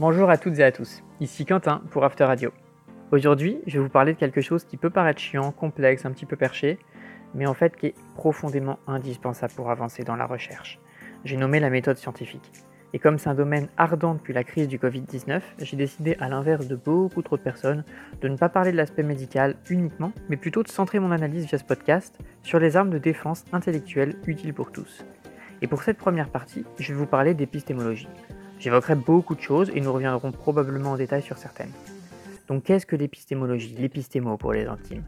Bonjour à toutes et à tous, ici Quentin pour After Radio. Aujourd'hui, je vais vous parler de quelque chose qui peut paraître chiant, complexe, un petit peu perché, mais en fait qui est profondément indispensable pour avancer dans la recherche. J'ai nommé la méthode scientifique. Et comme c'est un domaine ardent depuis la crise du Covid-19, j'ai décidé, à l'inverse de beaucoup trop de personnes, de ne pas parler de l'aspect médical uniquement, mais plutôt de centrer mon analyse via ce podcast sur les armes de défense intellectuelle utiles pour tous. Et pour cette première partie, je vais vous parler d'épistémologie. J'évoquerai beaucoup de choses et nous reviendrons probablement en détail sur certaines. Donc qu'est-ce que l'épistémologie, l'épistémo pour les intimes?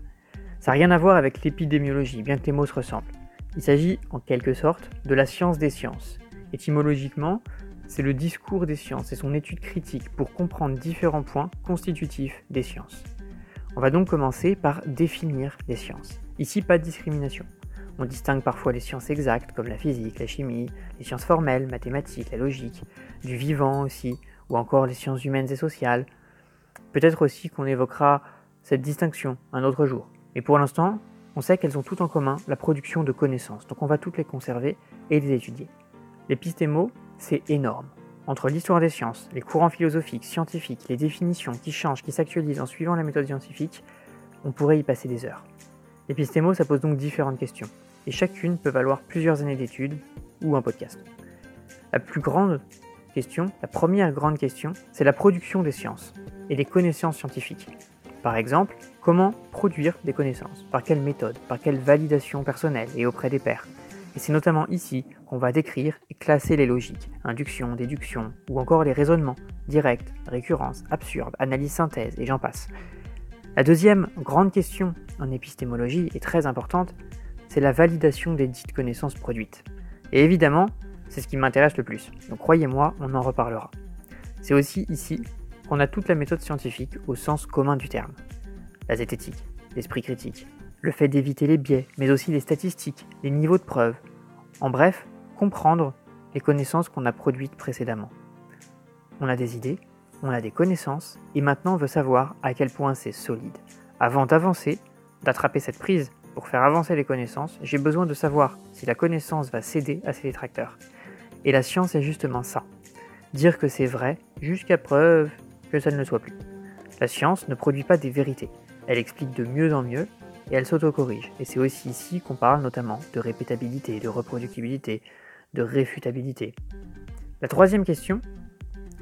Ça n'a rien à voir avec l'épidémiologie, bien que les mots se ressemblent. Il s'agit en quelque sorte de la science des sciences. Étymologiquement, c'est le discours des sciences et son étude critique pour comprendre différents points constitutifs des sciences. On va donc commencer par définir les sciences. Ici, pas de discrimination. On distingue parfois les sciences exactes comme la physique, la chimie, les sciences formelles, mathématiques, la logique, du vivant aussi, ou encore les sciences humaines et sociales. Peut-être aussi qu'on évoquera cette distinction un autre jour. Mais pour l'instant, on sait qu'elles ont toutes en commun la production de connaissances, donc on va toutes les conserver et les étudier. L'épistémo, c'est énorme. Entre l'histoire des sciences, les courants philosophiques, scientifiques, les définitions qui changent, qui s'actualisent en suivant la méthode scientifique, on pourrait y passer des heures. L'épistémo, ça pose donc différentes questions, et chacune peut valoir plusieurs années d'études ou un podcast. La plus grande question, la première grande question, c'est la production des sciences et des connaissances scientifiques. Par exemple, comment produire des connaissances? Par quelle méthode? Par quelle validation personnelle et auprès des pairs? Et c'est notamment ici qu'on va décrire et classer les logiques, induction, déduction, ou encore les raisonnements, direct, récurrence, absurde, analyse synthèse, et j'en passe. La deuxième grande question en épistémologie est très importante, c'est la validation des dites connaissances produites. Et évidemment, c'est ce qui m'intéresse le plus, donc croyez-moi, on en reparlera. C'est aussi ici qu'on a toute la méthode scientifique au sens commun du terme. La zététique, l'esprit critique, le fait d'éviter les biais, mais aussi les statistiques, les niveaux de preuve. En bref, comprendre les connaissances qu'on a produites précédemment. On a des idées, on a des connaissances, et maintenant on veut savoir à quel point c'est solide. Avant d'avancer, d'attraper cette prise pour faire avancer les connaissances, j'ai besoin de savoir si la connaissance va céder à ses détracteurs. Et la science est justement ça. Dire que c'est vrai jusqu'à preuve que ça ne le soit plus. La science ne produit pas des vérités. Elle explique de mieux en mieux et elle s'autocorrige. Et c'est aussi ici qu'on parle notamment de répétabilité, de reproductibilité, de réfutabilité. La troisième question,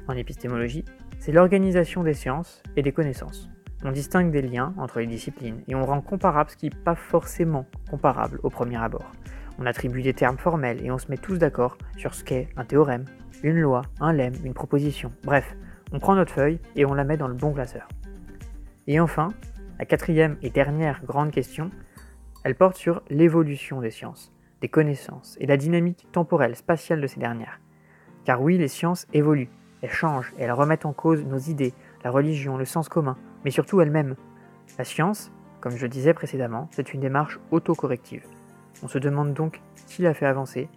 en épistémologie, c'est l'organisation des sciences et des connaissances. On distingue des liens entre les disciplines et on rend comparable ce qui n'est pas forcément comparable au premier abord. On attribue des termes formels et on se met tous d'accord sur ce qu'est un théorème, une loi, un lemme, une proposition. Bref, on prend notre feuille et on la met dans le bon classeur. Et enfin, la quatrième et dernière grande question, elle porte sur l'évolution des sciences, des connaissances et la dynamique temporelle, spatiale de ces dernières. Car oui, les sciences évoluent, elles changent elles remettent en cause nos idées, la religion, le sens commun, mais surtout elles-mêmes. La science, comme je disais précédemment, c'est une démarche autocorrective. On se demande donc qui la fait avancer,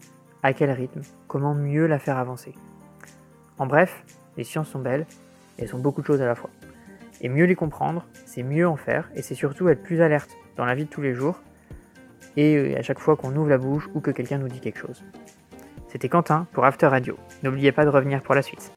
à quel rythme, comment mieux la faire avancer. En bref, les sciences sont belles elles sont beaucoup de choses à la fois. Et mieux les comprendre, c'est mieux en faire, et c'est surtout être plus alerte dans la vie de tous les jours, et euh, à chaque fois qu'on ouvre la bouche ou que quelqu'un nous dit quelque chose. C'était Quentin pour After Radio. N'oubliez pas de revenir pour la suite.